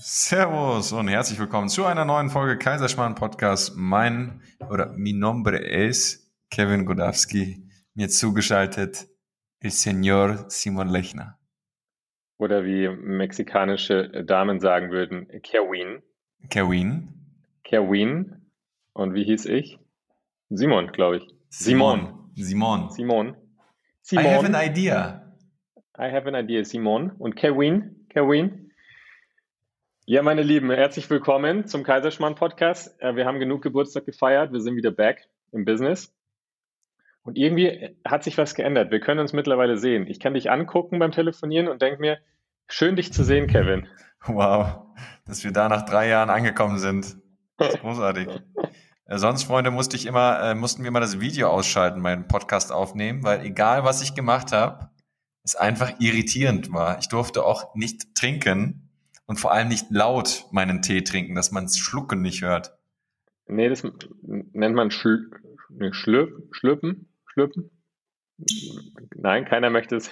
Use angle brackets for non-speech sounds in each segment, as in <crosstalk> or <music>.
Servus und herzlich willkommen zu einer neuen Folge Kaiserschmarrn Podcast. Mein oder mi nombre es Kevin Godowski. Mir zugeschaltet el Señor Simon Lechner. Oder wie mexikanische Damen sagen würden, Kerwin. Kerwin. Kerwin. Und wie hieß ich? Simon, glaube ich. Simon. Simon. Simon. Simon. I have an idea. I have an idea, Simon. Und Kerwin. Kerwin. Ja, meine Lieben, herzlich willkommen zum Kaiserschmarrn Podcast. Äh, wir haben genug Geburtstag gefeiert. Wir sind wieder back im Business. Und irgendwie hat sich was geändert. Wir können uns mittlerweile sehen. Ich kann dich angucken beim Telefonieren und denke mir, schön dich zu sehen, Kevin. Wow, dass wir da nach drei Jahren angekommen sind. Das ist großartig. Äh, sonst, Freunde, musste ich immer, äh, mussten wir immer das Video ausschalten, meinen Podcast aufnehmen, weil egal was ich gemacht habe, es einfach irritierend war. Ich durfte auch nicht trinken, und vor allem nicht laut meinen Tee trinken, dass man es schlucken nicht hört. Nee, das nennt man Schl nee, Schlürp, Schlürpen? Schlürpen? Nein, keiner möchte es.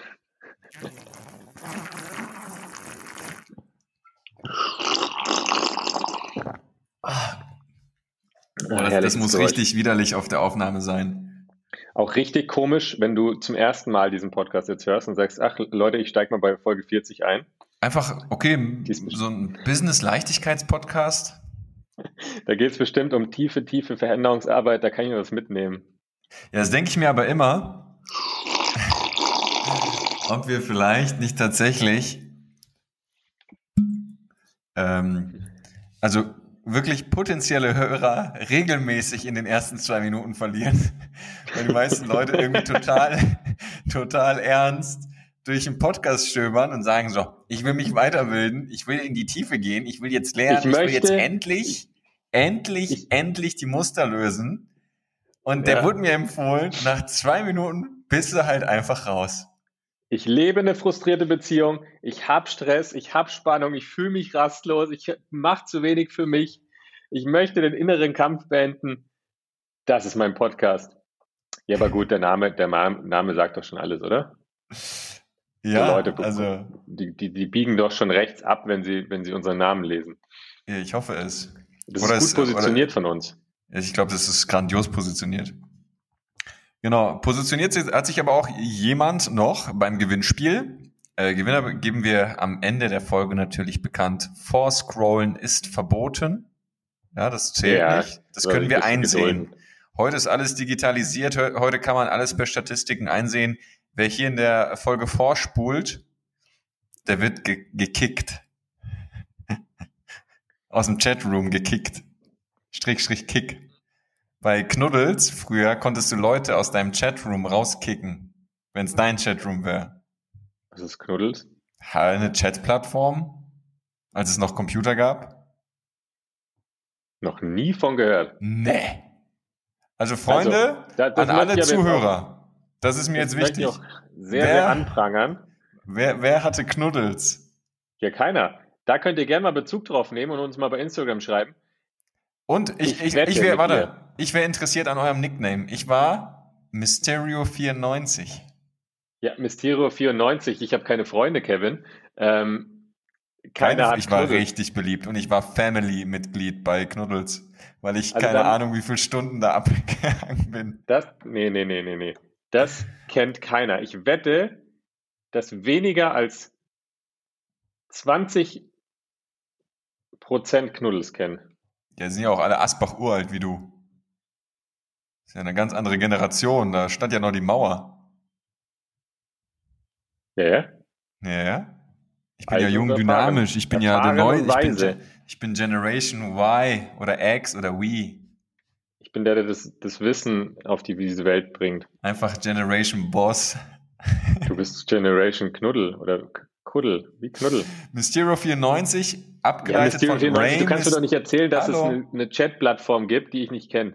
Oh, das, das muss richtig widerlich auf der Aufnahme sein. Auch richtig komisch, wenn du zum ersten Mal diesen Podcast jetzt hörst und sagst, ach Leute, ich steige mal bei Folge 40 ein. Einfach, okay, so ein Business-Leichtigkeits-Podcast. Da geht es bestimmt um tiefe, tiefe Veränderungsarbeit, da kann ich was mitnehmen. Ja, das denke ich mir aber immer, ob wir vielleicht nicht tatsächlich, ähm, also wirklich potenzielle Hörer regelmäßig in den ersten zwei Minuten verlieren, <laughs> weil die meisten Leute irgendwie total, total ernst durch den Podcast stöbern und sagen so, ich will mich weiterbilden, ich will in die Tiefe gehen, ich will jetzt lernen, ich, ich will jetzt endlich, endlich, ich, endlich die Muster lösen. Und der ja. wurde mir empfohlen, nach zwei Minuten bist du halt einfach raus. Ich lebe eine frustrierte Beziehung, ich habe Stress, ich habe Spannung, ich fühle mich rastlos, ich mache zu wenig für mich, ich möchte den inneren Kampf beenden. Das ist mein Podcast. Ja, aber gut, der Name, der Name sagt doch schon alles, oder? Ja, Leute, also die, die, die biegen doch schon rechts ab, wenn sie, wenn sie unseren Namen lesen. Ich hoffe es. Das oder ist gut positioniert oder, von uns. Ich glaube, das ist grandios positioniert. Genau, positioniert hat sich aber auch jemand noch beim Gewinnspiel. Äh, Gewinner geben wir am Ende der Folge natürlich bekannt. Vorscrollen ist verboten. Ja, das zählt ja, nicht. Das können wir einsehen. Gedulden. Heute ist alles digitalisiert. Heute kann man alles per Statistiken einsehen. Wer hier in der Folge vorspult, der wird ge gekickt. <laughs> Aus dem Chatroom gekickt. Strich, Strich, Kick. Bei Knuddels früher konntest du Leute aus deinem Chatroom rauskicken, wenn es dein Chatroom wäre. Was ist Knuddels? Eine Chatplattform, als es noch Computer gab. Noch nie von gehört. Nee. Also Freunde, also, das, das an alle Zuhörer. Das ist mir jetzt wichtig. Auch sehr, wer, sehr anprangern. Wer, wer hatte Knuddels? Ja, keiner. Da könnt ihr gerne mal Bezug drauf nehmen und uns mal bei Instagram schreiben. Und ich, ich, ich, ich wäre, warte, ich wäre interessiert an eurem Nickname. Ich war Mysterio94. Ja, Mysterio94. Ich habe keine Freunde, Kevin. Ähm, keine, keine ich war Knuddels. richtig beliebt und ich war Family-Mitglied bei Knuddels, weil ich also keine dann, Ahnung, wie viele Stunden da abgegangen bin. Das, nee, nee, nee, nee, nee. Das kennt keiner. Ich wette, dass weniger als 20 Prozent Knuddels kennen. Ja, sind ja auch alle Asbach uralt wie du. Das ist ja eine ganz andere Generation. Da stand ja noch die Mauer. Ja, ja. Ja, ja. Ich bin also ja jung, dynamisch. Ich bin ja der neue. Ich bin, ich bin Generation Y oder X oder We bin der, der das, das Wissen auf die, diese Welt bringt. Einfach Generation Boss. Du bist Generation Knuddel oder Kuddel. Wie Knuddel? Mysterio 94, abgeleitet ja, Mysterio 94, Rain Du kannst mir doch nicht erzählen, dass Hallo. es eine, eine Chat-Plattform gibt, die ich nicht kenne.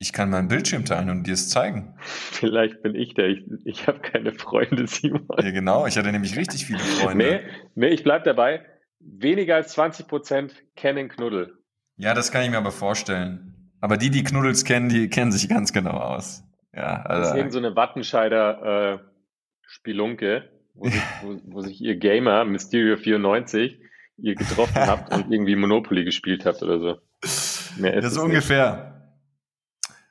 Ich kann meinen Bildschirm teilen und dir es zeigen. <laughs> Vielleicht bin ich der. Ich, ich habe keine Freunde, <laughs> Simon. Ja, genau. Ich hatte nämlich richtig viele Freunde. Nee, nee ich bleib dabei. Weniger als 20 Prozent kennen Knuddel. Ja, das kann ich mir aber vorstellen. Aber die, die Knuddels kennen, die kennen sich ganz genau aus. Ja, also. Das ist irgend so eine Wattenscheider äh, Spelunke, wo, sich, <laughs> wo, wo sich ihr Gamer, Mysterio 94, ihr getroffen habt und irgendwie Monopoly gespielt habt oder so. Mehr ist ja, so ungefähr.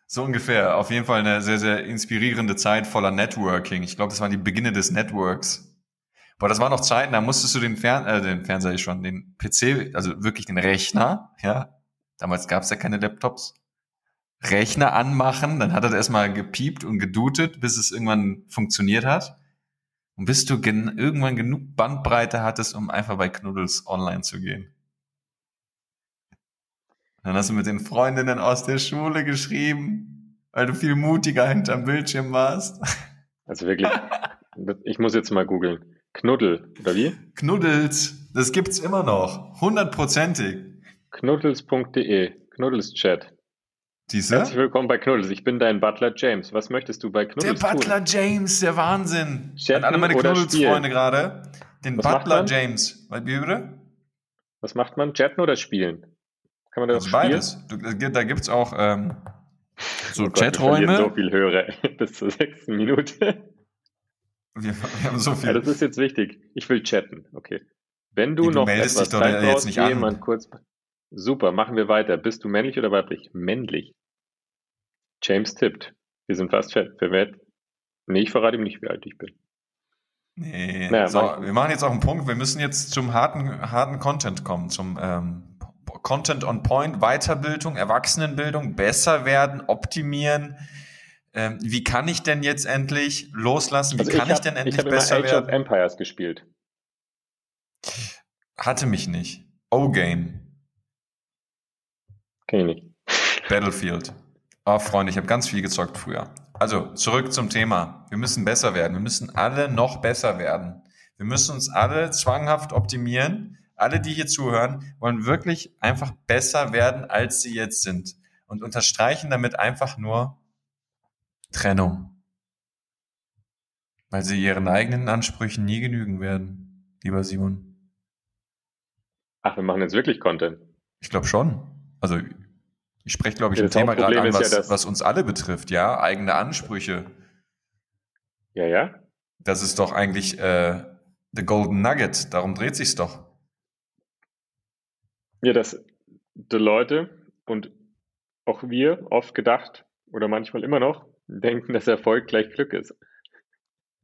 So ungefähr. Auf jeden Fall eine sehr, sehr inspirierende Zeit voller Networking. Ich glaube, das waren die Beginne des Networks. Boah, das waren noch Zeiten, da musstest du den, Fern äh, den Fernseher schon, den PC, also wirklich den Rechner, ja. Damals gab es ja keine Laptops. Rechner anmachen, dann hat er erstmal gepiept und gedutet, bis es irgendwann funktioniert hat. Und bis du gen irgendwann genug Bandbreite hattest, um einfach bei Knuddels online zu gehen. Dann hast du mit den Freundinnen aus der Schule geschrieben, weil du viel mutiger hinterm Bildschirm warst. Also wirklich, ich muss jetzt mal googeln. Knuddel, oder wie? Knuddels, das gibt's immer noch. Hundertprozentig. Knuddels.de, Knuddels-Chat. Diese? Herzlich willkommen bei Knuddels. Ich bin dein Butler James. Was möchtest du bei Knuddels Der Butler tun? James, der Wahnsinn. Chatten An alle meine Knuddels-Freunde gerade. Den Was Butler James. Wie bitte? Was macht man? Chatten oder spielen? Kann man das also beides. Du, da gibt's auch ähm, so oh Chaträume. so viel Hörer <laughs> bis zur sechsten Minute. Wir, wir, haben so viel. Ja, das ist jetzt wichtig. Ich will chatten. Okay. Wenn du, du noch meldest etwas dich doch Zeit jetzt nicht an. Kurz, super, machen wir weiter. Bist du männlich oder weiblich? Männlich. James tippt. Wir sind fast verwehrt. Nee, ich verrate ihm nicht, wie alt ich bin. Nee, naja, so, wir machen jetzt auch einen Punkt. Wir müssen jetzt zum harten, harten Content kommen, zum ähm, Content on Point, Weiterbildung, Erwachsenenbildung, besser werden, optimieren. Ähm, wie kann ich denn jetzt endlich loslassen? Wie also kann ich, hab, ich denn endlich ich besser immer Age werden? of Empires gespielt. Hatte mich nicht. O-Game. Kenn ich nicht. Battlefield. Oh, Freunde, ich habe ganz viel gezockt früher. Also, zurück zum Thema. Wir müssen besser werden. Wir müssen alle noch besser werden. Wir müssen uns alle zwanghaft optimieren. Alle, die hier zuhören, wollen wirklich einfach besser werden, als sie jetzt sind. Und unterstreichen damit einfach nur, Trennung. Weil sie ihren eigenen Ansprüchen nie genügen werden, lieber Simon. Ach, wir machen jetzt wirklich Content. Ich glaube schon. Also ich spreche, glaube ich, ja, ein Thema gerade an, was, ja was uns alle betrifft, ja, eigene Ansprüche. Ja, ja. Das ist doch eigentlich äh, the Golden Nugget, darum dreht sich's doch. Ja, dass die Leute und auch wir oft gedacht oder manchmal immer noch denken, dass Erfolg gleich Glück ist.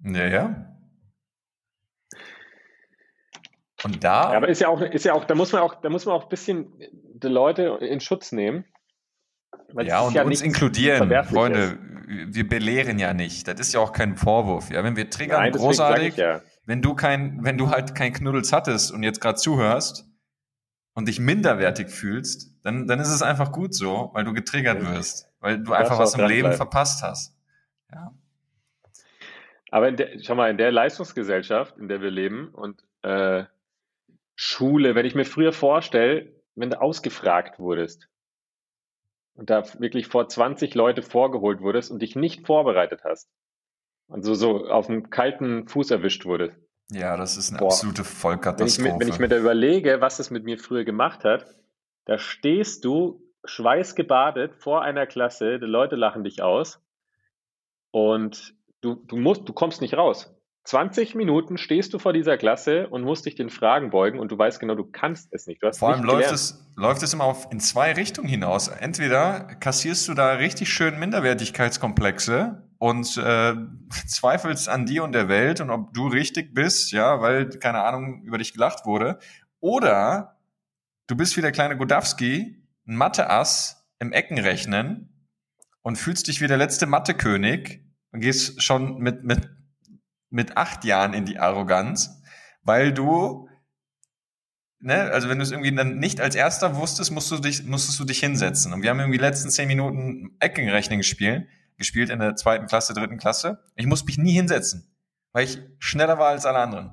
Ja, ja. Und da. Ja, aber ist ja auch, ist ja auch, da muss man auch, da muss man auch ein bisschen die Leute in Schutz nehmen. Ja, und ja uns inkludieren, Freunde. Wir belehren ja nicht. Das ist ja auch kein Vorwurf. Ja, wenn wir triggern, Nein, großartig. Ja. Wenn du kein, wenn du halt kein Knuddels hattest und jetzt gerade zuhörst und dich minderwertig fühlst, dann, dann ist es einfach gut so, weil du getriggert wirst weil du einfach was im Leben bleiben. verpasst hast. Ja. Aber der, schau mal, in der Leistungsgesellschaft, in der wir leben und äh, Schule, wenn ich mir früher vorstelle, wenn du ausgefragt wurdest und da wirklich vor 20 Leute vorgeholt wurdest und dich nicht vorbereitet hast und so, so auf dem kalten Fuß erwischt wurdest. Ja, das ist eine Boah. absolute Vollkatastrophe. Wenn ich, wenn ich mir da überlege, was das mit mir früher gemacht hat, da stehst du schweißgebadet vor einer Klasse, die Leute lachen dich aus und du, du musst, du kommst nicht raus. 20 Minuten stehst du vor dieser Klasse und musst dich den Fragen beugen und du weißt genau, du kannst es nicht. Vor allem läuft es, läuft es immer auf, in zwei Richtungen hinaus. Entweder kassierst du da richtig schön Minderwertigkeitskomplexe und äh, <laughs> zweifelst an dir und der Welt und ob du richtig bist, ja, weil, keine Ahnung, über dich gelacht wurde. Oder du bist wie der kleine Godowski ein Mathe-Ass im Eckenrechnen und fühlst dich wie der letzte Mathe-König und gehst schon mit, mit, mit acht Jahren in die Arroganz, weil du, ne, also wenn du es irgendwie dann nicht als erster wusstest, musst du dich, musstest du dich hinsetzen. Und wir haben irgendwie die letzten zehn Minuten Eckenrechnen gespielt, gespielt in der zweiten Klasse, dritten Klasse. Ich musste mich nie hinsetzen, weil ich schneller war als alle anderen.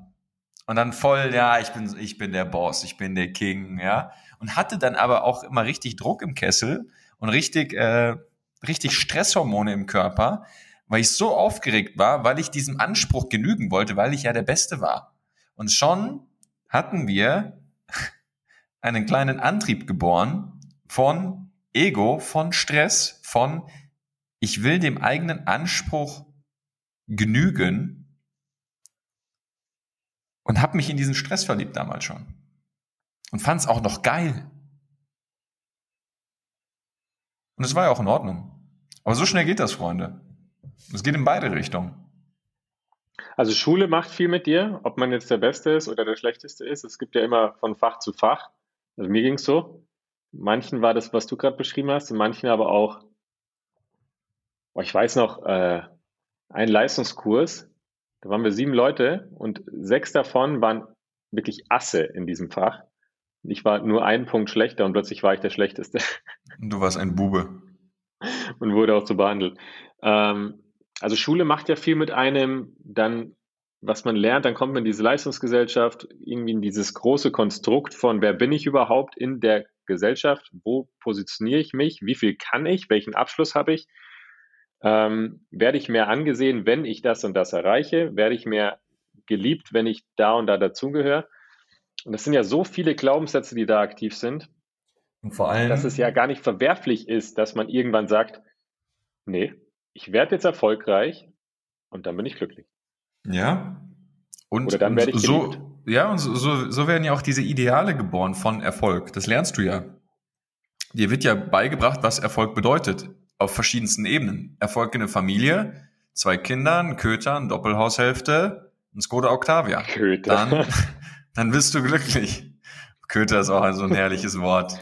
Und dann voll, ja, ich bin, ich bin der Boss, ich bin der King, ja und hatte dann aber auch immer richtig Druck im Kessel und richtig, äh, richtig Stresshormone im Körper, weil ich so aufgeregt war, weil ich diesem Anspruch genügen wollte, weil ich ja der Beste war. Und schon hatten wir <laughs> einen kleinen Antrieb geboren von Ego, von Stress, von ich will dem eigenen Anspruch genügen und habe mich in diesen Stress verliebt damals schon. und fand es auch noch geil. Und es war ja auch in Ordnung. Aber so schnell geht das, Freunde. Es geht in beide Richtungen. Also Schule macht viel mit dir, ob man jetzt der Beste ist oder der Schlechteste ist. Es gibt ja immer von Fach zu Fach. Also mir ging es so. Manchen war das, was du gerade beschrieben hast, und manchen aber auch, oh, ich weiß noch, äh, ein Leistungskurs, da waren wir sieben Leute und sechs davon waren wirklich Asse in diesem Fach. Ich war nur einen Punkt schlechter und plötzlich war ich der Schlechteste. Du warst ein Bube. Und wurde auch so behandelt. Ähm, also Schule macht ja viel mit einem, dann, was man lernt, dann kommt man in diese Leistungsgesellschaft, irgendwie in dieses große Konstrukt von, wer bin ich überhaupt in der Gesellschaft, wo positioniere ich mich, wie viel kann ich, welchen Abschluss habe ich, ähm, werde ich mehr angesehen, wenn ich das und das erreiche, werde ich mehr geliebt, wenn ich da und da dazugehöre. Und das sind ja so viele Glaubenssätze, die da aktiv sind. Und vor allem. Dass es ja gar nicht verwerflich ist, dass man irgendwann sagt, nee, ich werde jetzt erfolgreich und dann bin ich glücklich. Ja. Und, Oder dann werde ich so, geliebt. ja, und so, so, so werden ja auch diese Ideale geboren von Erfolg. Das lernst du ja. Dir wird ja beigebracht, was Erfolg bedeutet. Auf verschiedensten Ebenen. Erfolg in der Familie, zwei Kinder, ein Köter, eine Doppelhaushälfte, ein Skoda Octavia. Köter. Dann, <laughs> dann bist du glücklich. Köter ist auch so ein herrliches Wort.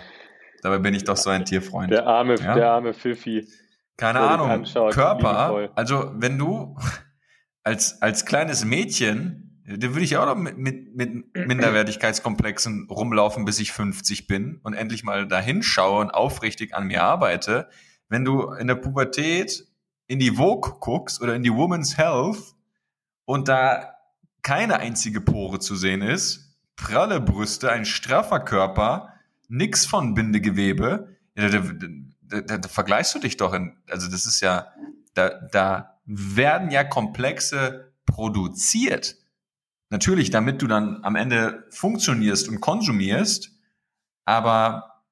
Dabei bin ich doch so ein Tierfreund. Der arme, ja? der arme Pfiffi. Keine Ahnung. Anschaut, Körper. Also wenn du <laughs> als, als kleines Mädchen, da würde ich auch noch mit, mit, mit Minderwertigkeitskomplexen rumlaufen, bis ich 50 bin und endlich mal dahin schaue und aufrichtig an mir arbeite. Wenn du in der Pubertät in die Vogue guckst oder in die Woman's Health und da keine einzige Pore zu sehen ist, pralle Brüste, ein straffer Körper, nix von Bindegewebe, ja, da, da, da, da vergleichst du dich doch in, also das ist ja, da, da werden ja Komplexe produziert. Natürlich, damit du dann am Ende funktionierst und konsumierst, aber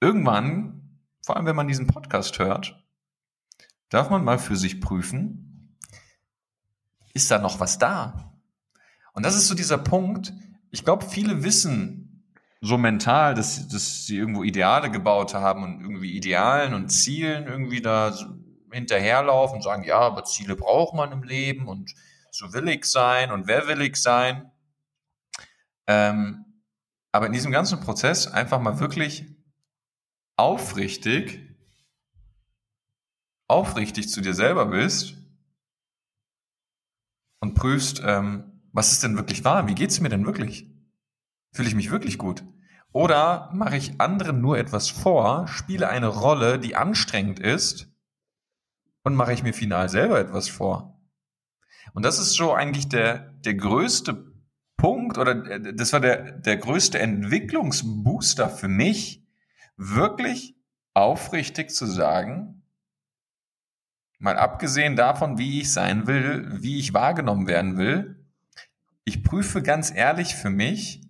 irgendwann, vor allem wenn man diesen Podcast hört, darf man mal für sich prüfen, ist da noch was da? Und das ist so dieser Punkt. Ich glaube, viele wissen so mental, dass, dass sie irgendwo Ideale gebaut haben und irgendwie Idealen und Zielen irgendwie da hinterherlaufen und sagen, ja, aber Ziele braucht man im Leben und so will ich sein und wer will ich sein. Ähm, aber in diesem ganzen Prozess einfach mal wirklich aufrichtig, aufrichtig zu dir selber bist und prüfst, ähm, was ist denn wirklich wahr? Wie geht's mir denn wirklich? Fühle ich mich wirklich gut? Oder mache ich anderen nur etwas vor, spiele eine Rolle, die anstrengend ist und mache ich mir final selber etwas vor? Und das ist so eigentlich der, der größte Punkt oder äh, das war der, der größte Entwicklungsbooster für mich, wirklich aufrichtig zu sagen, mal abgesehen davon, wie ich sein will, wie ich wahrgenommen werden will, ich prüfe ganz ehrlich für mich,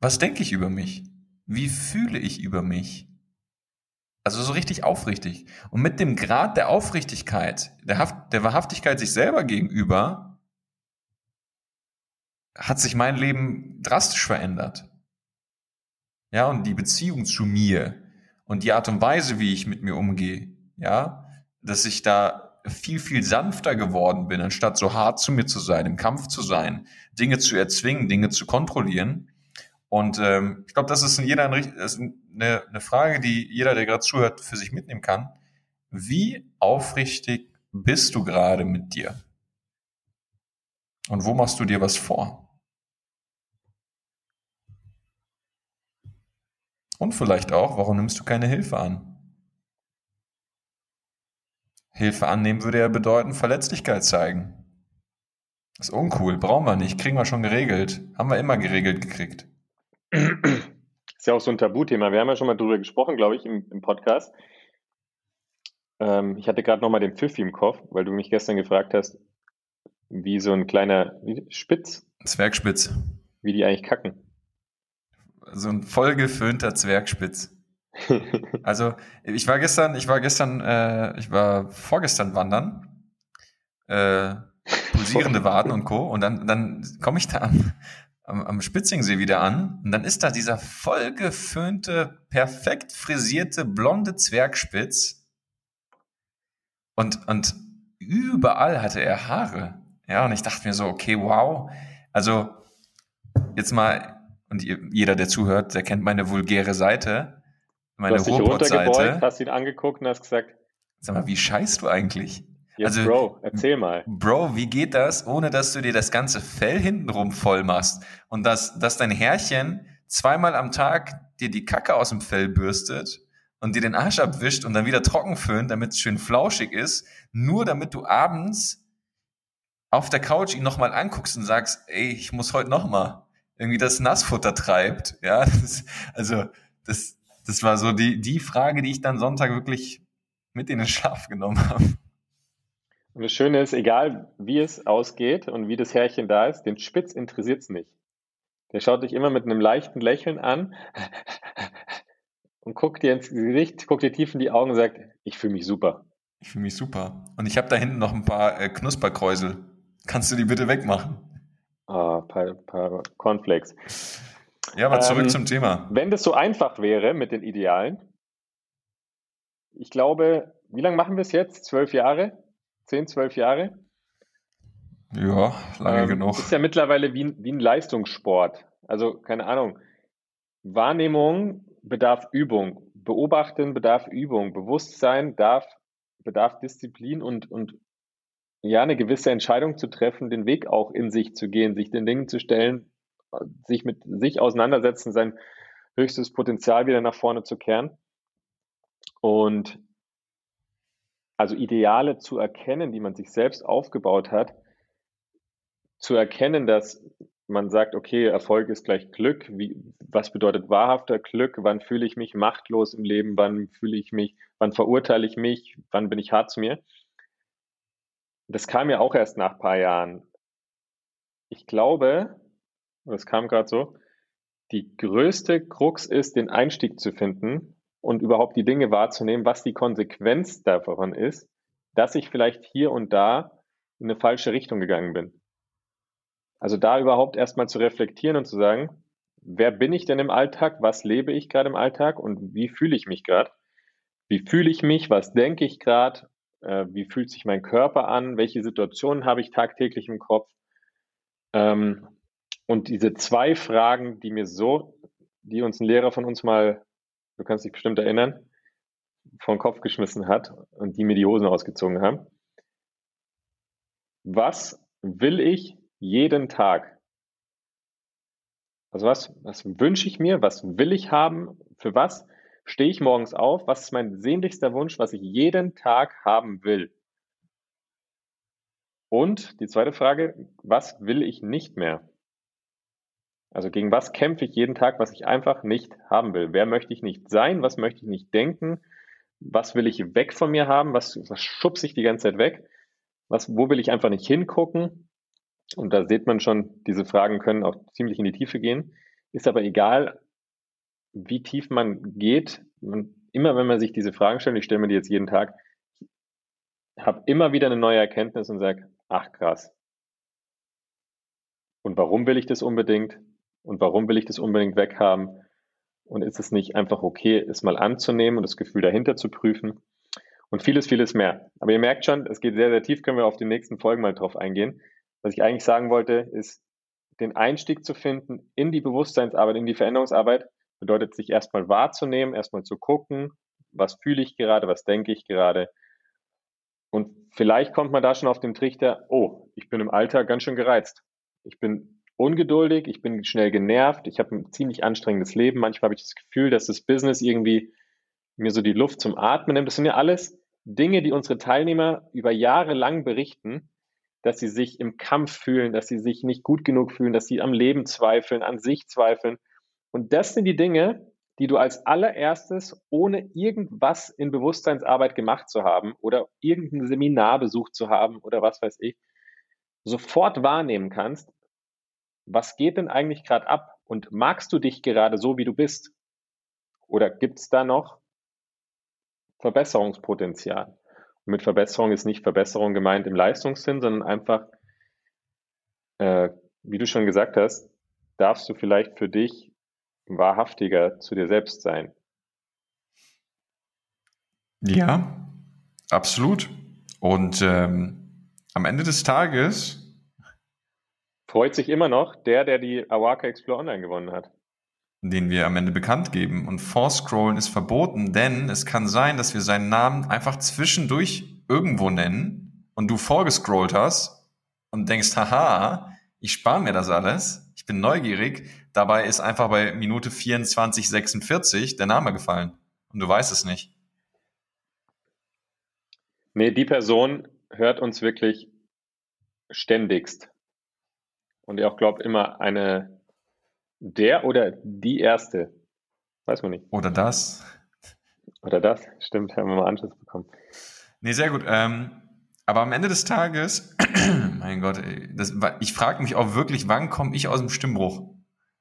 was denke ich über mich? Wie fühle ich über mich? Also so richtig aufrichtig. Und mit dem Grad der Aufrichtigkeit, der, Haft, der Wahrhaftigkeit sich selber gegenüber, hat sich mein Leben drastisch verändert. Ja, und die Beziehung zu mir und die Art und Weise, wie ich mit mir umgehe, ja, dass ich da viel, viel sanfter geworden bin, anstatt so hart zu mir zu sein, im Kampf zu sein, Dinge zu erzwingen, Dinge zu kontrollieren. Und ähm, ich glaube, das ist in jeder das ist eine, eine Frage, die jeder, der gerade zuhört, für sich mitnehmen kann. Wie aufrichtig bist du gerade mit dir? Und wo machst du dir was vor? Und vielleicht auch, warum nimmst du keine Hilfe an? Hilfe annehmen würde ja bedeuten, Verletzlichkeit zeigen. Das ist uncool, brauchen wir nicht, kriegen wir schon geregelt. Haben wir immer geregelt gekriegt. Ist ja auch so ein Tabuthema. Wir haben ja schon mal drüber gesprochen, glaube ich, im, im Podcast. Ähm, ich hatte gerade noch mal den Pfiffi im Kopf, weil du mich gestern gefragt hast, wie so ein kleiner wie, Spitz. Zwergspitz. Wie die eigentlich kacken. So ein vollgeföhnter Zwergspitz. <laughs> also ich war gestern, ich war gestern, äh, ich war vorgestern wandern, äh, pulsierende Waden und Co. Und dann, dann komme ich da am, am, am Spitzingsee wieder an und dann ist da dieser vollgeföhnte, perfekt frisierte, blonde Zwergspitz und, und überall hatte er Haare. Ja, und ich dachte mir so, okay, wow. Also jetzt mal, und jeder, der zuhört, der kennt meine vulgäre Seite, meine Robot-Seite. Hast ihn angeguckt und hast gesagt, sag mal, wie scheißt du eigentlich? Jetzt, also, Bro, erzähl mal. Bro, wie geht das, ohne dass du dir das ganze Fell hintenrum voll machst und dass, dass dein Herrchen zweimal am Tag dir die Kacke aus dem Fell bürstet und dir den Arsch abwischt und dann wieder trocken föhnt, damit es schön flauschig ist, nur damit du abends auf der Couch ihn nochmal anguckst und sagst, ey, ich muss heute nochmal irgendwie das Nassfutter treibt. Ja, <laughs> das, also das, das war so die, die Frage, die ich dann Sonntag wirklich mit in den Schlaf genommen <laughs> habe. Und das Schöne ist, egal wie es ausgeht und wie das Härchen da ist, den Spitz interessiert es nicht. Der schaut dich immer mit einem leichten Lächeln an <laughs> und guckt dir ins Gesicht, guckt dir tief in die Augen und sagt, ich fühle mich super. Ich fühle mich super. Und ich habe da hinten noch ein paar äh, Knusperkräusel. Kannst du die bitte wegmachen? Ah, oh, paar, paar Cornflakes. Ja, aber zurück ähm, zum Thema. Wenn das so einfach wäre mit den Idealen, ich glaube, wie lange machen wir es jetzt? Zwölf Jahre? Zehn, zwölf Jahre? Ja, lange ähm, genug. Ist ja mittlerweile wie, wie ein Leistungssport. Also, keine Ahnung. Wahrnehmung bedarf Übung. Beobachten bedarf Übung. Bewusstsein darf, bedarf Disziplin und, und ja, eine gewisse Entscheidung zu treffen, den Weg auch in sich zu gehen, sich den Dingen zu stellen, sich mit sich auseinandersetzen, sein höchstes Potenzial wieder nach vorne zu kehren. Und also Ideale zu erkennen, die man sich selbst aufgebaut hat, zu erkennen, dass man sagt, okay, Erfolg ist gleich Glück. Wie, was bedeutet wahrhafter Glück? Wann fühle ich mich machtlos im Leben? Wann fühle ich mich, wann verurteile ich mich? Wann bin ich hart zu mir? Das kam ja auch erst nach ein paar Jahren. Ich glaube, das kam gerade so, die größte Krux ist, den Einstieg zu finden und überhaupt die Dinge wahrzunehmen, was die Konsequenz davon ist, dass ich vielleicht hier und da in eine falsche Richtung gegangen bin. Also da überhaupt erstmal zu reflektieren und zu sagen, wer bin ich denn im Alltag, was lebe ich gerade im Alltag und wie fühle ich mich gerade? Wie fühle ich mich, was denke ich gerade, äh, wie fühlt sich mein Körper an, welche Situationen habe ich tagtäglich im Kopf? Ähm, und diese zwei Fragen, die mir so, die uns ein Lehrer von uns mal du kannst dich bestimmt erinnern, den Kopf geschmissen hat und die mir die Hosen ausgezogen haben. Was will ich jeden Tag? Also was, was wünsche ich mir? Was will ich haben? Für was stehe ich morgens auf? Was ist mein sehnlichster Wunsch, was ich jeden Tag haben will? Und die zweite Frage, was will ich nicht mehr? Also gegen was kämpfe ich jeden Tag, was ich einfach nicht haben will? Wer möchte ich nicht sein? Was möchte ich nicht denken? Was will ich weg von mir haben? Was, was schubse ich die ganze Zeit weg? Was, wo will ich einfach nicht hingucken? Und da sieht man schon, diese Fragen können auch ziemlich in die Tiefe gehen. Ist aber egal, wie tief man geht. Man, immer wenn man sich diese Fragen stellt, ich stelle mir die jetzt jeden Tag, habe immer wieder eine neue Erkenntnis und sage, ach krass. Und warum will ich das unbedingt? Und warum will ich das unbedingt weghaben? Und ist es nicht einfach okay, es mal anzunehmen und das Gefühl dahinter zu prüfen? Und vieles, vieles mehr. Aber ihr merkt schon, es geht sehr, sehr tief, können wir auf die nächsten Folgen mal drauf eingehen. Was ich eigentlich sagen wollte, ist, den Einstieg zu finden in die Bewusstseinsarbeit, in die Veränderungsarbeit, bedeutet sich erstmal wahrzunehmen, erstmal zu gucken, was fühle ich gerade, was denke ich gerade. Und vielleicht kommt man da schon auf den Trichter, oh, ich bin im Alter ganz schön gereizt. Ich bin ungeduldig, ich bin schnell genervt, ich habe ein ziemlich anstrengendes Leben. Manchmal habe ich das Gefühl, dass das Business irgendwie mir so die Luft zum Atmen nimmt. Das sind ja alles Dinge, die unsere Teilnehmer über Jahre lang berichten, dass sie sich im Kampf fühlen, dass sie sich nicht gut genug fühlen, dass sie am Leben zweifeln, an sich zweifeln. Und das sind die Dinge, die du als allererstes, ohne irgendwas in Bewusstseinsarbeit gemacht zu haben oder irgendein Seminar besucht zu haben oder was weiß ich, sofort wahrnehmen kannst, was geht denn eigentlich gerade ab? Und magst du dich gerade so, wie du bist? Oder gibt es da noch Verbesserungspotenzial? Und mit Verbesserung ist nicht Verbesserung gemeint im Leistungssinn, sondern einfach, äh, wie du schon gesagt hast, darfst du vielleicht für dich wahrhaftiger zu dir selbst sein. Ja, absolut. Und ähm, am Ende des Tages freut sich immer noch der, der die Awaka Explore Online gewonnen hat. Den wir am Ende bekannt geben. Und Vorscrollen ist verboten, denn es kann sein, dass wir seinen Namen einfach zwischendurch irgendwo nennen und du vorgescrollt hast und denkst, haha, ich spare mir das alles, ich bin neugierig. Dabei ist einfach bei Minute 24, 46 der Name gefallen und du weißt es nicht. Nee, die Person hört uns wirklich ständigst. Und ich auch glaube immer eine der oder die erste. Weiß man nicht. Oder das. Oder das, stimmt, haben wir mal Anschluss bekommen. Nee, sehr gut. Ähm, aber am Ende des Tages, <clears throat> mein Gott, das, ich frage mich auch wirklich, wann komme ich aus dem Stimmbruch?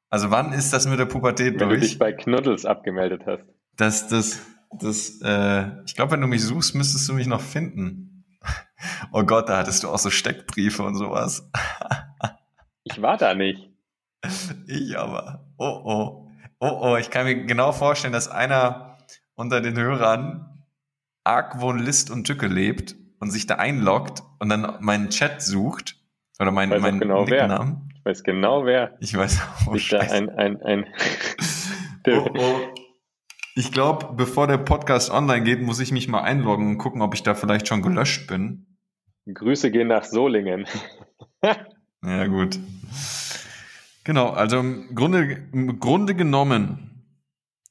Also wann ist das mit der Pubertät Wenn durch? Wenn du dich bei Knuddels abgemeldet hast. Das, das, das, äh, ich glaube, wenn du mich suchst, müsstest du mich noch finden. <laughs> Oh Gott, da hattest du auch so Steckbriefe und sowas. <laughs> Ich war da nicht. Ich aber. Oh oh. Oh oh, ich kann mir genau vorstellen, dass einer unter den Hörern Argwohn, List und Tücke lebt und sich da einloggt und dann meinen Chat sucht oder meinen mein, mein genau Nicknamen. Wer. Ich weiß genau wer. Ich weiß auch. Sich da ein, ein, ein <laughs> oh, oh. Ich glaube, bevor der Podcast online geht, muss ich mich mal einloggen und gucken, ob ich da vielleicht schon gelöscht bin. Grüße gehen nach Solingen. <laughs> Ja, gut. Genau, also im Grunde, im Grunde genommen,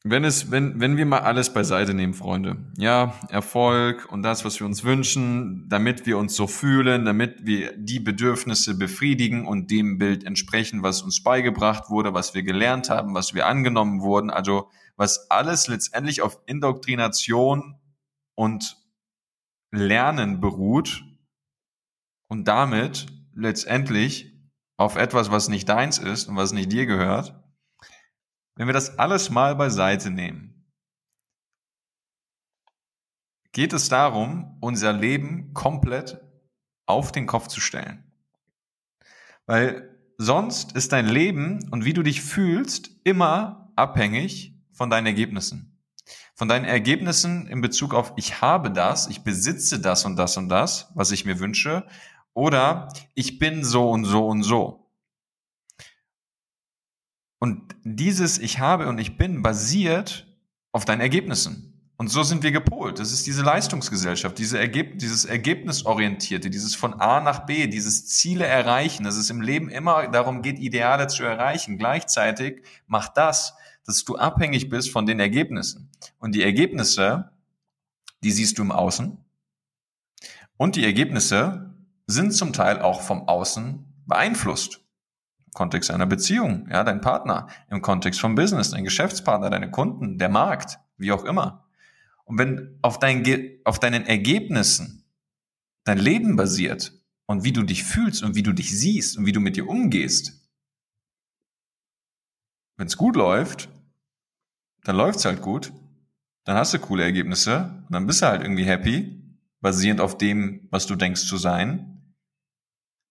wenn es, wenn, wenn wir mal alles beiseite nehmen, Freunde, ja, Erfolg und das, was wir uns wünschen, damit wir uns so fühlen, damit wir die Bedürfnisse befriedigen und dem Bild entsprechen, was uns beigebracht wurde, was wir gelernt haben, was wir angenommen wurden, also was alles letztendlich auf Indoktrination und Lernen beruht und damit letztendlich auf etwas, was nicht deins ist und was nicht dir gehört, wenn wir das alles mal beiseite nehmen, geht es darum, unser Leben komplett auf den Kopf zu stellen. Weil sonst ist dein Leben und wie du dich fühlst immer abhängig von deinen Ergebnissen. Von deinen Ergebnissen in Bezug auf ich habe das, ich besitze das und das und das, was ich mir wünsche oder ich bin so und so und so. Und dieses Ich habe und ich bin basiert auf deinen Ergebnissen. Und so sind wir gepolt. Das ist diese Leistungsgesellschaft, diese Ergeb dieses Ergebnisorientierte, dieses von A nach B, dieses Ziele erreichen, dass es im Leben immer darum geht, Ideale zu erreichen. Gleichzeitig macht das, dass du abhängig bist von den Ergebnissen. Und die Ergebnisse, die siehst du im Außen. Und die Ergebnisse sind zum Teil auch vom Außen beeinflusst. Im Kontext einer Beziehung, ja, dein Partner, im Kontext vom Business, dein Geschäftspartner, deine Kunden, der Markt, wie auch immer. Und wenn auf, dein, auf deinen Ergebnissen dein Leben basiert und wie du dich fühlst und wie du dich siehst und wie du mit dir umgehst, wenn es gut läuft, dann läuft's halt gut, dann hast du coole Ergebnisse und dann bist du halt irgendwie happy, basierend auf dem, was du denkst zu sein.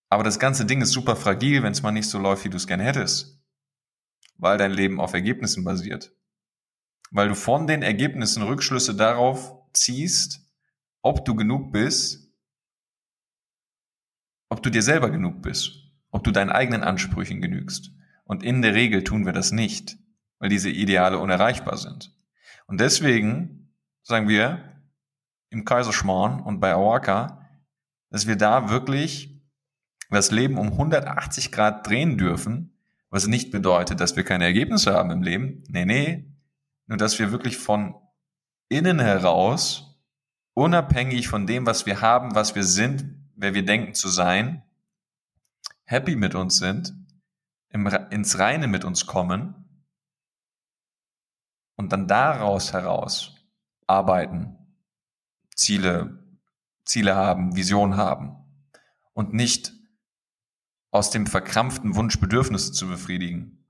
Aber das ganze Ding ist super fragil, wenn es mal nicht so läuft, wie du es gern hättest. Weil dein Leben auf Ergebnissen basiert. Weil du von den Ergebnissen Rückschlüsse darauf ziehst, ob du genug bist, ob du dir selber genug bist, ob du deinen eigenen Ansprüchen genügst. Und in der Regel tun wir das nicht, weil diese Ideale unerreichbar sind. Und deswegen sagen wir im Kaiserschmarrn und bei Awaka, dass wir da wirklich das Leben um 180 Grad drehen dürfen, was nicht bedeutet, dass wir keine Ergebnisse haben im Leben. Nee, nee. Nur, dass wir wirklich von innen heraus, unabhängig von dem, was wir haben, was wir sind, wer wir denken zu sein, happy mit uns sind, im, ins Reine mit uns kommen und dann daraus heraus arbeiten, Ziele, Ziele haben, Vision haben und nicht aus dem verkrampften Wunsch, Bedürfnisse zu befriedigen.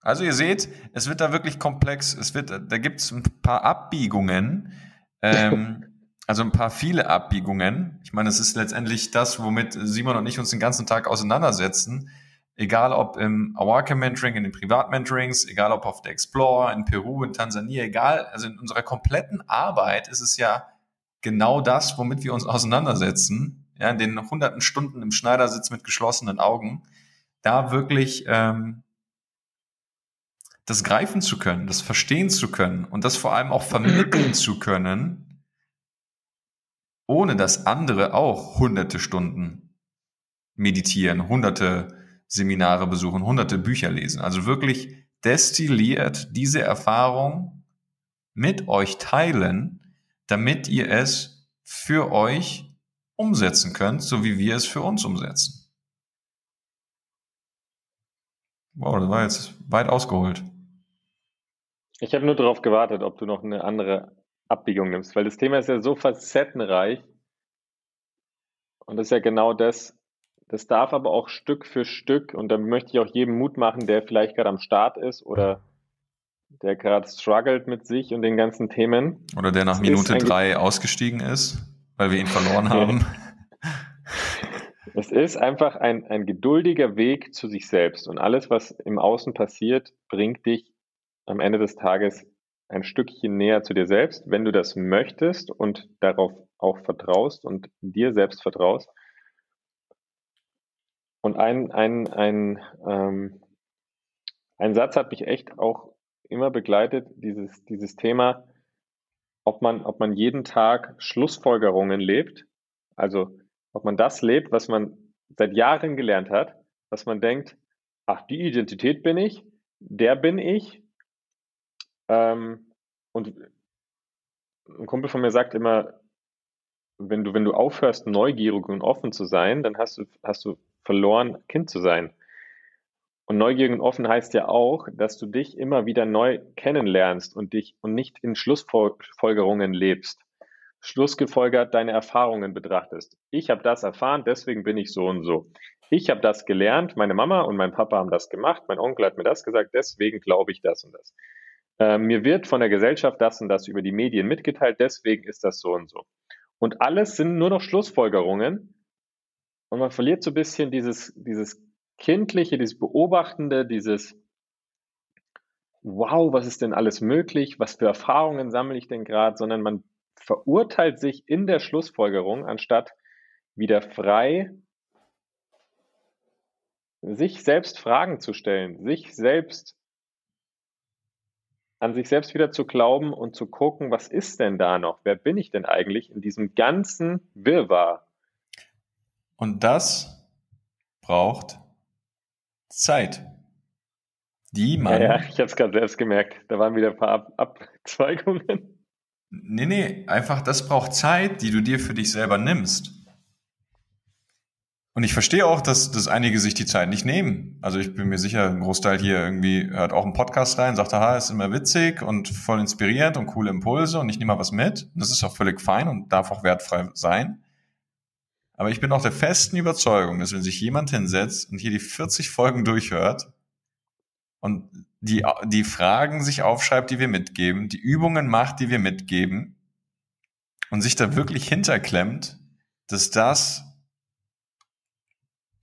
Also ihr seht, es wird da wirklich komplex. Es wird, da gibt es ein paar Abbiegungen, ähm, <laughs> also ein paar viele Abbiegungen. Ich meine, es ist letztendlich das, womit Simon und ich uns den ganzen Tag auseinandersetzen. egal ob im Awake Mentoring, in den Privat-Mentorings, egal ob auf der Explorer, in Peru, in Tansania, egal, also in unserer kompletten Arbeit ist es ja genau das, womit wir uns auseinandersetzen, ja, in den hunderten Stunden im Schneidersitz mit geschlossenen Augen, da wirklich ähm, das greifen zu können, das verstehen zu können und das vor allem auch vermitteln zu können, ohne dass andere auch hunderte Stunden meditieren, hunderte Seminare besuchen, hunderte Bücher lesen. Also wirklich destilliert diese Erfahrung mit euch teilen, damit ihr es für euch umsetzen könnt, so wie wir es für uns umsetzen. Wow, das war jetzt weit ausgeholt. Ich habe nur darauf gewartet, ob du noch eine andere Abbiegung nimmst, weil das Thema ist ja so facettenreich und das ist ja genau das, das darf aber auch Stück für Stück, und da möchte ich auch jedem Mut machen, der vielleicht gerade am Start ist oder der gerade struggelt mit sich und den ganzen Themen. Oder der nach Minute drei ausgestiegen ist, weil wir ihn verloren haben. es ist einfach ein, ein geduldiger Weg zu sich selbst. Und alles, was im Außen passiert, bringt dich am Ende des Tages ein Stückchen näher zu dir selbst, wenn du das möchtest und darauf auch vertraust und dir selbst vertraust. Und ein, ein, ein, ähm, ein Satz hat mich echt auch immer begleitet, dieses, dieses Thema, ob man, ob man jeden Tag Schlussfolgerungen lebt, also ob man das lebt, was man seit Jahren gelernt hat, was man denkt, ach, die Identität bin ich, der bin ich. Ähm, und ein Kumpel von mir sagt immer, wenn du, wenn du aufhörst, neugierig und offen zu sein, dann hast du, hast du verloren, Kind zu sein. Und neugierig und offen heißt ja auch, dass du dich immer wieder neu kennenlernst und dich und nicht in Schlussfolgerungen lebst. Schlussgefolgert deine Erfahrungen betrachtest. Ich habe das erfahren, deswegen bin ich so und so. Ich habe das gelernt, meine Mama und mein Papa haben das gemacht, mein Onkel hat mir das gesagt, deswegen glaube ich das und das. Äh, mir wird von der Gesellschaft das und das über die Medien mitgeteilt, deswegen ist das so und so. Und alles sind nur noch Schlussfolgerungen, und man verliert so ein bisschen dieses, dieses Kindliche, dieses Beobachtende, dieses Wow, was ist denn alles möglich? Was für Erfahrungen sammle ich denn gerade? Sondern man verurteilt sich in der Schlussfolgerung, anstatt wieder frei sich selbst Fragen zu stellen, sich selbst an sich selbst wieder zu glauben und zu gucken, was ist denn da noch? Wer bin ich denn eigentlich in diesem ganzen Wirrwarr? Und das braucht Zeit. Die man. Ja, ja ich habe es gerade selbst gemerkt. Da waren wieder ein paar Ab Abzweigungen. Nee, nee, einfach das braucht Zeit, die du dir für dich selber nimmst. Und ich verstehe auch, dass, dass einige sich die Zeit nicht nehmen. Also ich bin mir sicher, ein Großteil hier irgendwie hört auch einen Podcast rein, sagt, aha, ist immer witzig und voll inspirierend und coole Impulse und ich nehme mal was mit. Und das ist auch völlig fein und darf auch wertfrei sein. Aber ich bin auch der festen Überzeugung, dass wenn sich jemand hinsetzt und hier die 40 Folgen durchhört und die, die Fragen sich aufschreibt, die wir mitgeben, die Übungen macht, die wir mitgeben und sich da wirklich hinterklemmt, dass das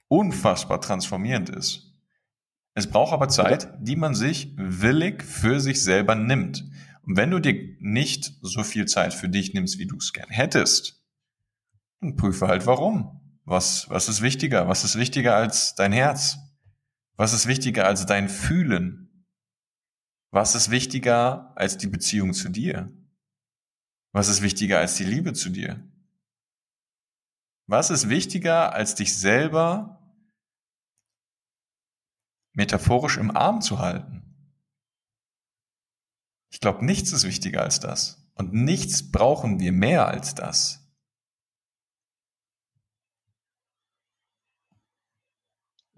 unfassbar transformierend ist. Es braucht aber Zeit, die man sich willig für sich selber nimmt. Und wenn du dir nicht so viel Zeit für dich nimmst, wie du es gern hättest, und prüfe halt warum. Was, was ist wichtiger? Was ist wichtiger als dein Herz? Was ist wichtiger als dein Fühlen? Was ist wichtiger als die Beziehung zu dir? Was ist wichtiger als die Liebe zu dir? Was ist wichtiger als dich selber metaphorisch im Arm zu halten? Ich glaube, nichts ist wichtiger als das. Und nichts brauchen wir mehr als das.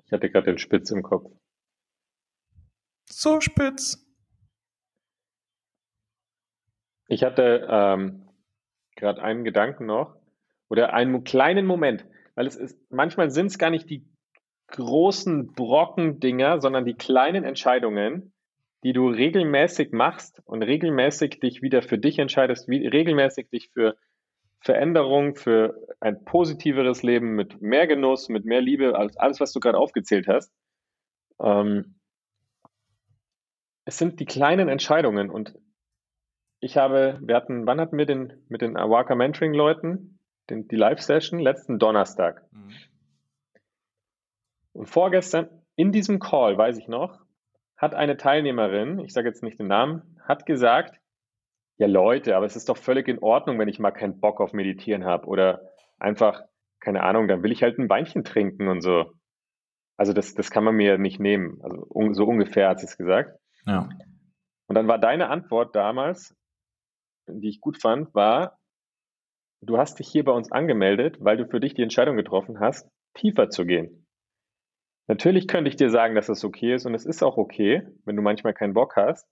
Ich hatte gerade den Spitz im Kopf. So spitz. Ich hatte ähm, gerade einen Gedanken noch oder einen kleinen Moment, weil es ist, manchmal sind es gar nicht die großen Brocken-Dinger, sondern die kleinen Entscheidungen, die du regelmäßig machst und regelmäßig dich wieder für dich entscheidest, wie, regelmäßig dich für Veränderung, für ein positiveres Leben mit mehr Genuss, mit mehr Liebe als alles, was du gerade aufgezählt hast, Ähm, es sind die kleinen Entscheidungen und ich habe, wir hatten, wann hatten wir den mit den Awaka Mentoring Leuten, den, die Live-Session? Letzten Donnerstag. Mhm. Und vorgestern in diesem Call, weiß ich noch, hat eine Teilnehmerin, ich sage jetzt nicht den Namen, hat gesagt, ja Leute, aber es ist doch völlig in Ordnung, wenn ich mal keinen Bock auf Meditieren habe oder einfach, keine Ahnung, dann will ich halt ein Weinchen trinken und so. Also das, das kann man mir nicht nehmen. Also un, so ungefähr hat sie es gesagt. Ja. Und dann war deine Antwort damals, die ich gut fand, war, du hast dich hier bei uns angemeldet, weil du für dich die Entscheidung getroffen hast, tiefer zu gehen. Natürlich könnte ich dir sagen, dass das okay ist und es ist auch okay, wenn du manchmal keinen Bock hast,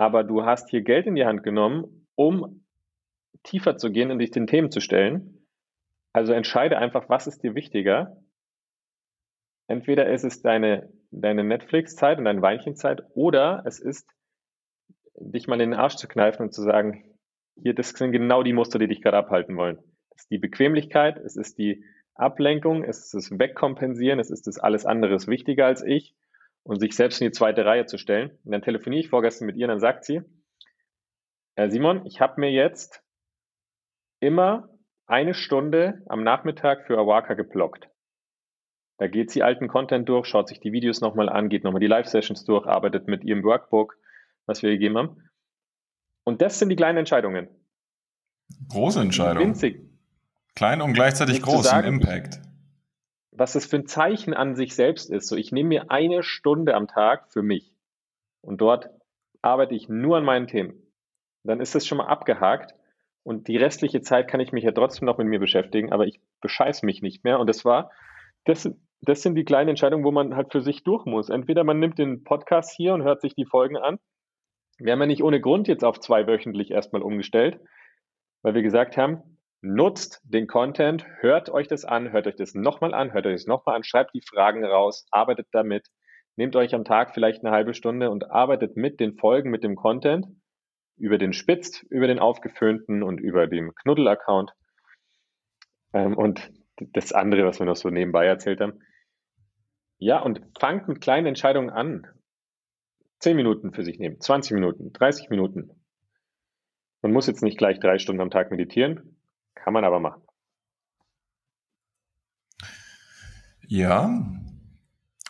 aber du hast hier Geld in die Hand genommen, um tiefer zu gehen und dich den Themen zu stellen. Also entscheide einfach, was ist dir wichtiger. Entweder ist es deine, deine Netflix-Zeit und deine Weinchenzeit oder es ist, dich mal in den Arsch zu kneifen und zu sagen, hier, das sind genau die Muster, die dich gerade abhalten wollen. Das ist die Bequemlichkeit, es ist die Ablenkung, es ist das Wegkompensieren, es ist das alles andere wichtiger als ich und sich selbst in die zweite Reihe zu stellen. Und dann telefoniere ich vorgestern mit ihr und dann sagt sie, Herr Simon, ich habe mir jetzt immer eine Stunde am Nachmittag für Awaka geblockt. Da geht sie alten Content durch, schaut sich die Videos nochmal an, geht nochmal die Live-Sessions durch, arbeitet mit ihrem Workbook, was wir gegeben haben. Und das sind die kleinen Entscheidungen. Große Entscheidungen. Winzig. Klein und gleichzeitig groß sagen, im Impact. Was das für ein Zeichen an sich selbst ist. So, ich nehme mir eine Stunde am Tag für mich. Und dort arbeite ich nur an meinen Themen. Dann ist das schon mal abgehakt. Und die restliche Zeit kann ich mich ja trotzdem noch mit mir beschäftigen, aber ich bescheiß mich nicht mehr. Und das war, das, das sind die kleinen Entscheidungen, wo man halt für sich durch muss. Entweder man nimmt den Podcast hier und hört sich die Folgen an wir haben ja nicht ohne Grund jetzt auf zwei wöchentlich erstmal umgestellt, weil wir gesagt haben, nutzt den Content, hört euch das an, hört euch das nochmal an, hört euch das nochmal an, schreibt die Fragen raus, arbeitet damit, nehmt euch am Tag vielleicht eine halbe Stunde und arbeitet mit den Folgen, mit dem Content über den Spitzt, über den aufgeföhnten und über den Knuddel-Account ähm, und das andere, was wir noch so nebenbei erzählt haben. Ja, und fangt mit kleinen Entscheidungen an 10 Minuten für sich nehmen, 20 Minuten, 30 Minuten. Man muss jetzt nicht gleich drei Stunden am Tag meditieren, kann man aber machen. Ja,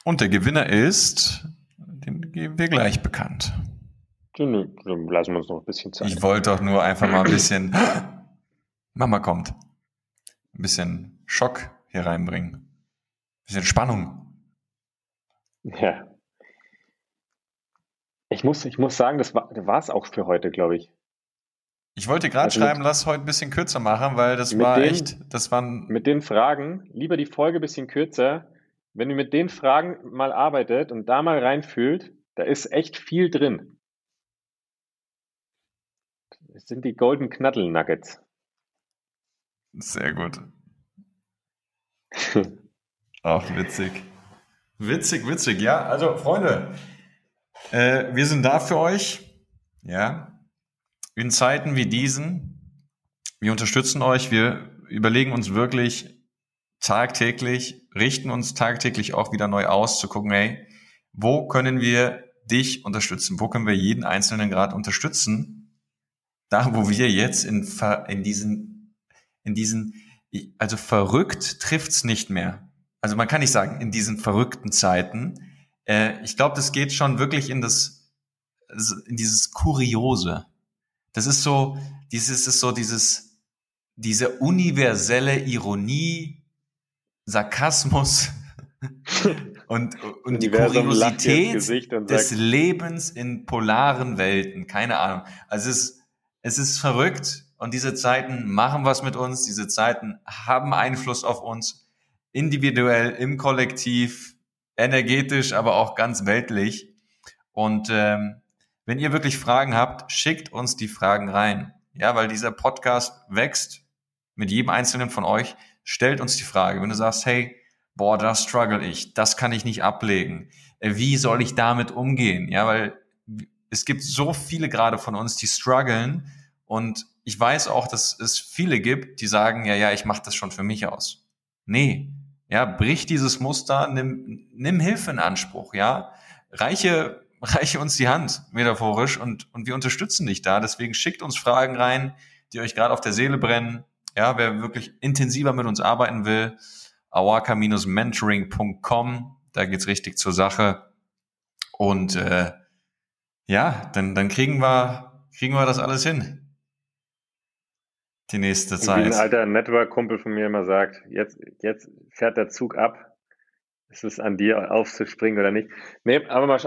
und der Gewinner ist, den geben wir gleich bekannt. Dann lassen wir uns noch ein bisschen Zeit. Ich wollte doch nur einfach mal ein bisschen, <laughs> Mama kommt, ein bisschen Schock hier reinbringen, ein bisschen Spannung. Ja, ich muss, ich muss sagen, das war es auch für heute, glaube ich. Ich wollte gerade also schreiben, lass heute ein bisschen kürzer machen, weil das war den, echt, das waren. Mit den Fragen, lieber die Folge ein bisschen kürzer. Wenn ihr mit den Fragen mal arbeitet und da mal reinfühlt, da ist echt viel drin. Das sind die Golden Knaddle Nuggets. Sehr gut. <laughs> Auch witzig. Witzig, witzig. Ja, also Freunde, äh, wir sind da für euch. Ja. In Zeiten wie diesen. Wir unterstützen euch. Wir überlegen uns wirklich tagtäglich, richten uns tagtäglich auch wieder neu aus, zu gucken, hey, wo können wir dich unterstützen? Wo können wir jeden Einzelnen gerade unterstützen? Da, wo wir jetzt in, in diesen, in diesen, also verrückt trifft's nicht mehr. Also man kann nicht sagen, in diesen verrückten Zeiten, äh, ich glaube, das geht schon wirklich in das, in dieses Kuriose. Das ist so, dieses ist so dieses, diese universelle Ironie, Sarkasmus <laughs> und, und die Kuriosität des sagt, Lebens in polaren Welten. Keine Ahnung. Also es ist, es ist verrückt und diese Zeiten machen was mit uns. Diese Zeiten haben Einfluss auf uns. Individuell, im Kollektiv, energetisch, aber auch ganz weltlich. Und ähm, wenn ihr wirklich Fragen habt, schickt uns die Fragen rein. Ja, weil dieser Podcast wächst mit jedem einzelnen von euch. Stellt uns die Frage, wenn du sagst, hey, boah, da struggle ich, das kann ich nicht ablegen. Äh, wie soll ich damit umgehen? Ja, weil es gibt so viele gerade von uns, die strugglen und ich weiß auch, dass es viele gibt, die sagen, ja, ja, ich mache das schon für mich aus. Nee, Ja, brich dieses Muster, nimm, nimm Hilfe in Anspruch, ja. Reiche, reiche uns die Hand, metaphorisch, und, und wir unterstützen dich da. Deswegen schickt uns Fragen rein, die euch gerade auf der Seele brennen. Ja, wer wirklich intensiver mit uns arbeiten will, awaka-mentoring.com, da geht's richtig zur Sache. Und äh, ja, dann, dann kriegen wir, kriegen wir das alles hin die nächste Zeit. Wie ein alter Network-Kumpel von mir immer sagt, jetzt, jetzt fährt der Zug ab. Ist es an dir aufzuspringen oder nicht? Nee, aber mal,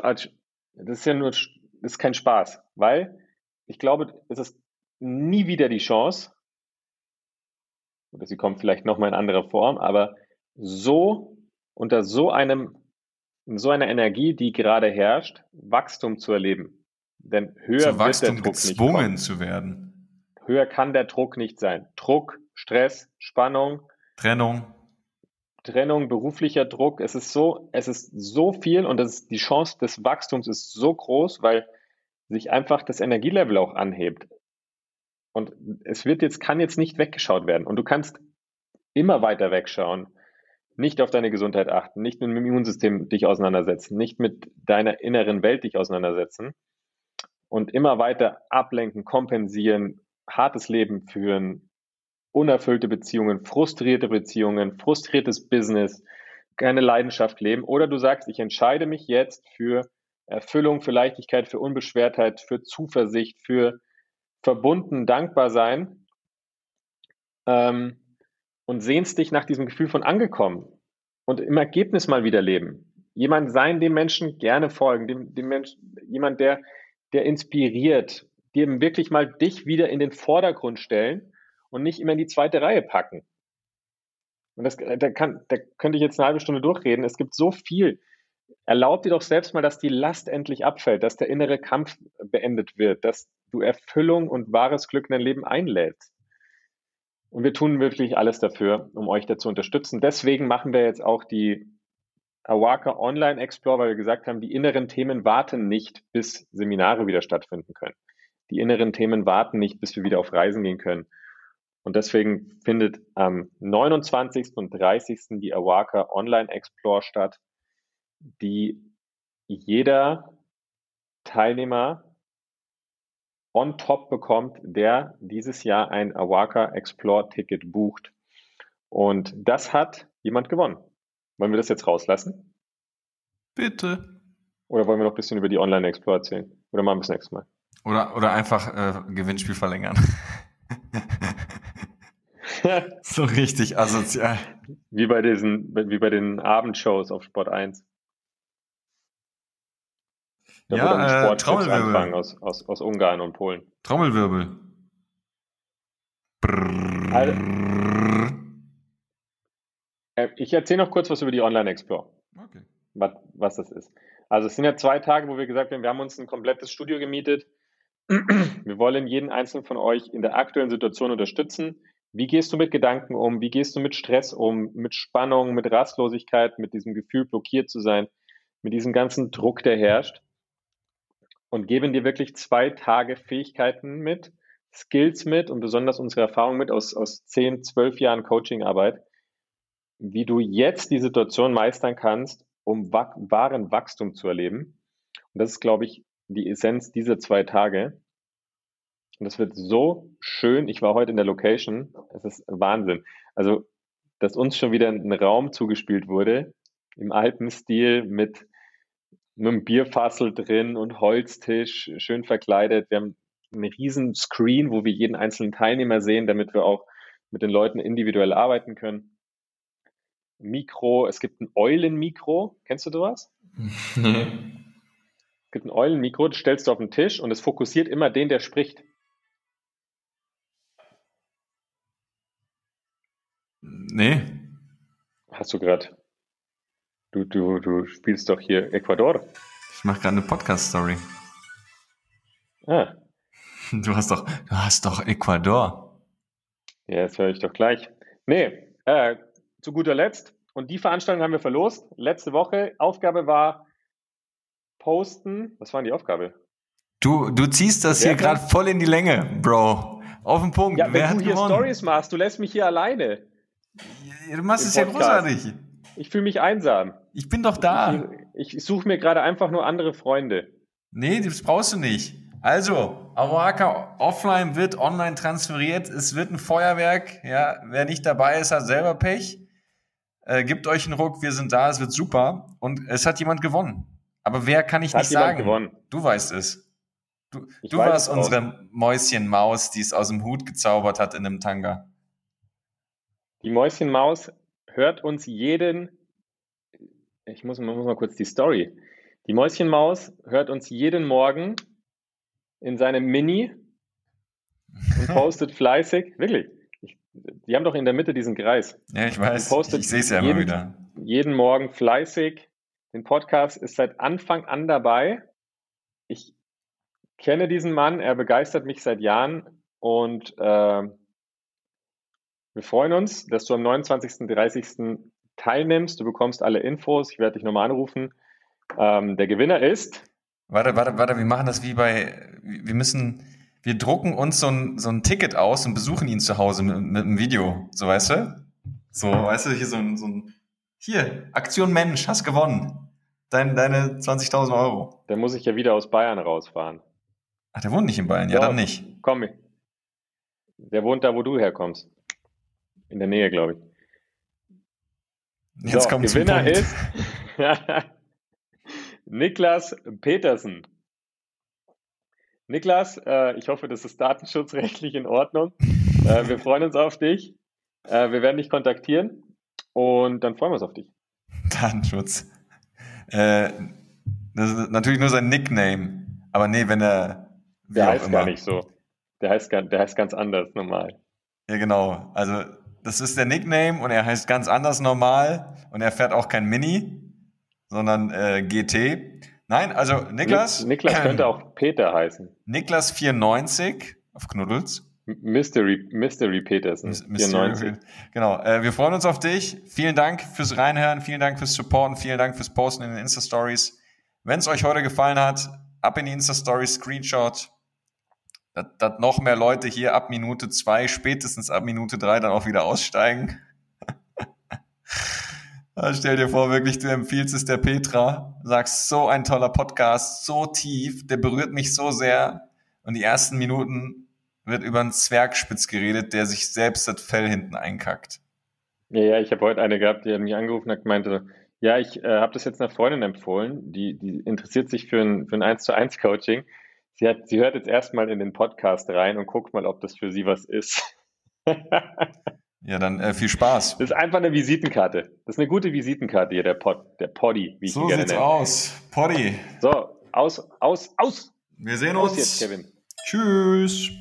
das ist ja nur, das ist kein Spaß, weil ich glaube, es ist nie wieder die Chance, oder sie kommt vielleicht nochmal in anderer Form, aber so, unter so einem, so einer Energie, die gerade herrscht, Wachstum zu erleben. Denn höher wird der Druck gezwungen zu werden. Höher kann der Druck nicht sein. Druck, Stress, Spannung. Trennung. Trennung, beruflicher Druck. Es ist so, es ist so viel und das, die Chance des Wachstums ist so groß, weil sich einfach das Energielevel auch anhebt. Und es wird jetzt, kann jetzt nicht weggeschaut werden. Und du kannst immer weiter wegschauen, nicht auf deine Gesundheit achten, nicht mit dem Immunsystem dich auseinandersetzen, nicht mit deiner inneren Welt dich auseinandersetzen und immer weiter ablenken, kompensieren, hartes Leben führen, unerfüllte Beziehungen, frustrierte Beziehungen, frustriertes Business, keine Leidenschaft leben. Oder du sagst, ich entscheide mich jetzt für Erfüllung, für Leichtigkeit, für Unbeschwertheit, für Zuversicht, für verbunden, dankbar sein ähm, und sehnst dich nach diesem Gefühl von angekommen und im Ergebnis mal wieder leben. Jemand sein, dem Menschen gerne folgen, dem, dem Menschen, jemand, der, der inspiriert, eben wirklich mal dich wieder in den Vordergrund stellen und nicht immer in die zweite Reihe packen. Und das, da, kann, da könnte ich jetzt eine halbe Stunde durchreden. Es gibt so viel. Erlaub dir doch selbst mal, dass die Last endlich abfällt, dass der innere Kampf beendet wird, dass du Erfüllung und wahres Glück in dein Leben einlädst. Und wir tun wirklich alles dafür, um euch dazu unterstützen. Deswegen machen wir jetzt auch die Awaka Online Explore, weil wir gesagt haben, die inneren Themen warten nicht, bis Seminare wieder stattfinden können die inneren Themen warten nicht, bis wir wieder auf Reisen gehen können. Und deswegen findet am 29. und 30. die Awaka Online Explore statt, die jeder Teilnehmer on top bekommt, der dieses Jahr ein Awaka Explore Ticket bucht. Und das hat jemand gewonnen. Wollen wir das jetzt rauslassen? Bitte. Oder wollen wir noch ein bisschen über die Online Explore erzählen? Oder machen wir das nächste Mal? Oder, oder einfach äh, Gewinnspiel verlängern. <laughs> <laughs> so richtig asozial. Wie bei diesen, wie bei den Abendshows auf Sport 1. Da ja, äh, Trommelwirbel. Aus, aus, aus Ungarn und Polen. Trommelwirbel. Also, äh, ich erzähle noch kurz was über die Online Explore. Okay. Was, was das ist. Also es sind ja zwei Tage, wo wir gesagt haben, wir haben uns ein komplettes Studio gemietet wir wollen jeden einzelnen von euch in der aktuellen Situation unterstützen. Wie gehst du mit Gedanken um? Wie gehst du mit Stress um? Mit Spannung, mit Rastlosigkeit, mit diesem Gefühl, blockiert zu sein, mit diesem ganzen Druck, der herrscht? Und geben dir wirklich zwei Tage Fähigkeiten mit, Skills mit und besonders unsere Erfahrung mit aus, aus zehn, zwölf Jahren Coachingarbeit, wie du jetzt die Situation meistern kannst, um wahren Wachstum zu erleben. Und das ist, glaube ich, die Essenz dieser zwei Tage. Und das wird so schön. Ich war heute in der Location. Es ist Wahnsinn. Also, dass uns schon wieder ein Raum zugespielt wurde, im alten Stil mit einem Bierfassel drin und Holztisch, schön verkleidet. Wir haben einen riesen Screen, wo wir jeden einzelnen Teilnehmer sehen, damit wir auch mit den Leuten individuell arbeiten können. Mikro, es gibt ein Eulenmikro. Kennst du sowas? <laughs> gibt ein Eulenmikro, das stellst du auf den Tisch und es fokussiert immer den, der spricht. Nee. Hast du gerade. Du, du, du spielst doch hier Ecuador. Ich mache gerade eine Podcast-Story. Ah. Du hast doch, du hast doch Ecuador. Ja, das höre ich doch gleich. Nee, äh, zu guter Letzt. Und die Veranstaltung haben wir verlost. Letzte Woche. Aufgabe war, posten. Was war denn die Aufgabe? Du, du ziehst das Wer hier gerade voll in die Länge, Bro. Auf den Punkt. Ja, wenn Wer du hier gewonnen? Stories machst, du lässt mich hier alleine. Ja, du machst es ja großartig. Ich fühle mich einsam. Ich bin doch da. Ich, ich suche mir gerade einfach nur andere Freunde. Nee, das brauchst du nicht. Also, Aroaka offline wird online transferiert. Es wird ein Feuerwerk. Ja, wer nicht dabei ist, hat selber Pech. Äh, gebt euch einen Ruck, wir sind da, es wird super. Und es hat jemand gewonnen. Aber wer kann ich hat nicht sagen? Gewonnen. Du weißt es. Du, du warst unsere Mäuschenmaus, die es aus dem Hut gezaubert hat in einem Tanga. Die Mäuschenmaus hört uns jeden. Ich muss, muss mal kurz die Story. Die Mäuschenmaus hört uns jeden Morgen in seinem Mini und <laughs> postet fleißig. Wirklich. Ich, die haben doch in der Mitte diesen Kreis. Ja, ich weiß. Ich sehe es ja immer jeden, wieder. Jeden Morgen fleißig. Den Podcast ist seit Anfang an dabei. Ich kenne diesen Mann, er begeistert mich seit Jahren und äh, wir freuen uns, dass du am 29. 30. teilnimmst. Du bekommst alle Infos. Ich werde dich nochmal anrufen. Ähm, der Gewinner ist. Warte, warte, warte, wir machen das wie bei, wir müssen, wir drucken uns so ein, so ein Ticket aus und besuchen ihn zu Hause mit, mit einem Video. So, weißt du? So, weißt du, hier so ein, so ein hier, Aktion Mensch, hast gewonnen. Dein, deine 20.000 Euro. Dann muss ich ja wieder aus Bayern rausfahren. Ach, der wohnt nicht in Bayern, ja, ja dann nicht. Komm. Der wohnt da, wo du herkommst. In der Nähe, glaube ich. Jetzt so, kommt Gewinner ist <laughs> Niklas Petersen. Niklas, äh, ich hoffe, das ist datenschutzrechtlich in Ordnung. <laughs> Äh, wir freuen uns auf dich. Äh, wir werden dich kontaktieren und dann freuen wir uns auf dich. Datenschutz. Äh, das ist natürlich nur sein Nickname. Aber nee, wenn er. Der heißt gar nicht so. Der heißt, der heißt ganz anders normal. Ja, genau. Also das ist der Nickname und er heißt ganz anders normal und er fährt auch kein Mini, sondern äh, GT. Nein, also Niklas. Niklas <clears throat> könnte auch Peter heißen. Niklas 94 auf Knuddels. Mystery, Mystery Peterson. Mystery, 94. Genau. Äh, wir freuen uns auf dich. Vielen Dank fürs Reinhören, vielen Dank fürs Supporten, vielen Dank fürs Posten in den Insta-Stories. Wenn es euch heute gefallen hat, ab in die Insta-Stories, Screenshot, dass, dass noch mehr Leute hier ab Minute zwei, spätestens ab Minute drei dann auch wieder aussteigen. <laughs> Stell dir vor, wirklich, du empfiehlst es der Petra, sagst, so ein toller Podcast, so tief, der berührt mich so sehr. Und die ersten Minuten wird über einen Zwergspitz geredet, der sich selbst das Fell hinten einkackt. Ja, ja, ich habe heute eine gehabt, die hat mich angerufen und meinte, ja, ich äh, habe das jetzt einer Freundin empfohlen, die, die interessiert sich für ein, für ein 1 zu 1 Coaching. Sie, hat, sie hört jetzt erstmal in den Podcast rein und guckt mal, ob das für sie was ist. <laughs> ja, dann äh, viel Spaß. Das ist einfach eine Visitenkarte. Das ist eine gute Visitenkarte hier, der Pod, der Poddy, wie ich so gerne sieht's nenne. aus. Poddy. So, aus, aus, aus. Wir sehen aus uns. jetzt, Kevin. Tschüss.